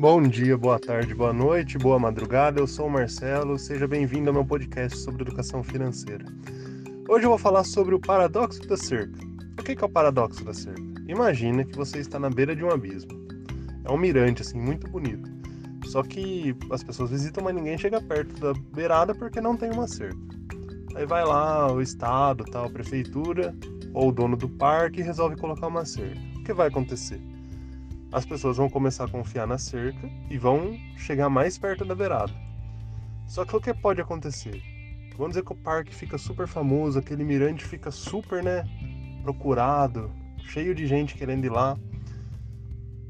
Bom dia, boa tarde, boa noite, boa madrugada. Eu sou o Marcelo. Seja bem-vindo ao meu podcast sobre educação financeira. Hoje eu vou falar sobre o paradoxo da cerca. O que é o paradoxo da cerca? Imagina que você está na beira de um abismo. É um mirante assim muito bonito. Só que as pessoas visitam, mas ninguém chega perto da beirada porque não tem uma cerca. Aí vai lá o estado, tal, a prefeitura ou o dono do parque resolve colocar uma cerca. O que vai acontecer? As pessoas vão começar a confiar na cerca e vão chegar mais perto da beirada. Só que o que pode acontecer? Vamos dizer que o parque fica super famoso, aquele mirante fica super, né, procurado, cheio de gente querendo ir lá.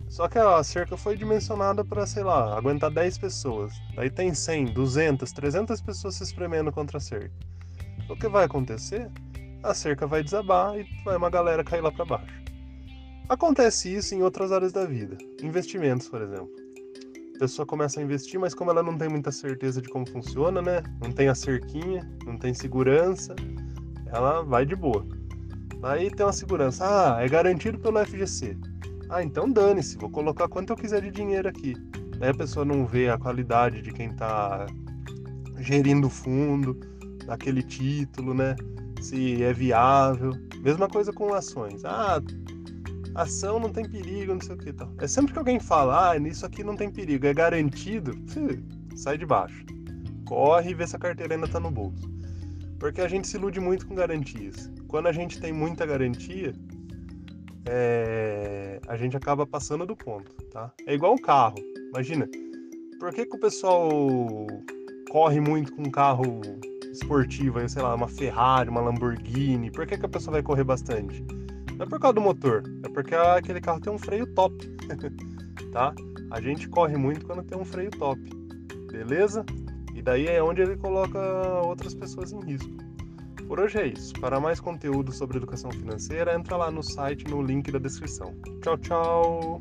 Só que a cerca foi dimensionada para, sei lá, aguentar 10 pessoas. Daí tem 100, 200, 300 pessoas se espremendo contra a cerca. O que vai acontecer? A cerca vai desabar e vai uma galera cair lá para baixo. Acontece isso em outras áreas da vida. Investimentos, por exemplo. A pessoa começa a investir, mas como ela não tem muita certeza de como funciona, né? Não tem a cerquinha, não tem segurança, ela vai de boa. Aí tem uma segurança. Ah, é garantido pelo FGC. Ah, então dane-se, vou colocar quanto eu quiser de dinheiro aqui. Aí a pessoa não vê a qualidade de quem está gerindo o fundo, daquele título, né? Se é viável. Mesma coisa com ações. Ah, ação não tem perigo, não sei o que tal. É sempre que alguém fala, ah, nisso aqui não tem perigo, é garantido, sai de baixo. Corre e vê se a carteira ainda tá no bolso. Porque a gente se ilude muito com garantias. Quando a gente tem muita garantia, é, a gente acaba passando do ponto, tá? É igual o carro. Imagina, por que, que o pessoal corre muito com um carro esportivo, sei lá, uma Ferrari, uma Lamborghini? Por que, que a pessoa vai correr bastante? Não é por causa do motor, é porque aquele carro tem um freio top, tá? A gente corre muito quando tem um freio top, beleza? E daí é onde ele coloca outras pessoas em risco. Por hoje é isso. Para mais conteúdo sobre educação financeira, entra lá no site no link da descrição. Tchau, tchau!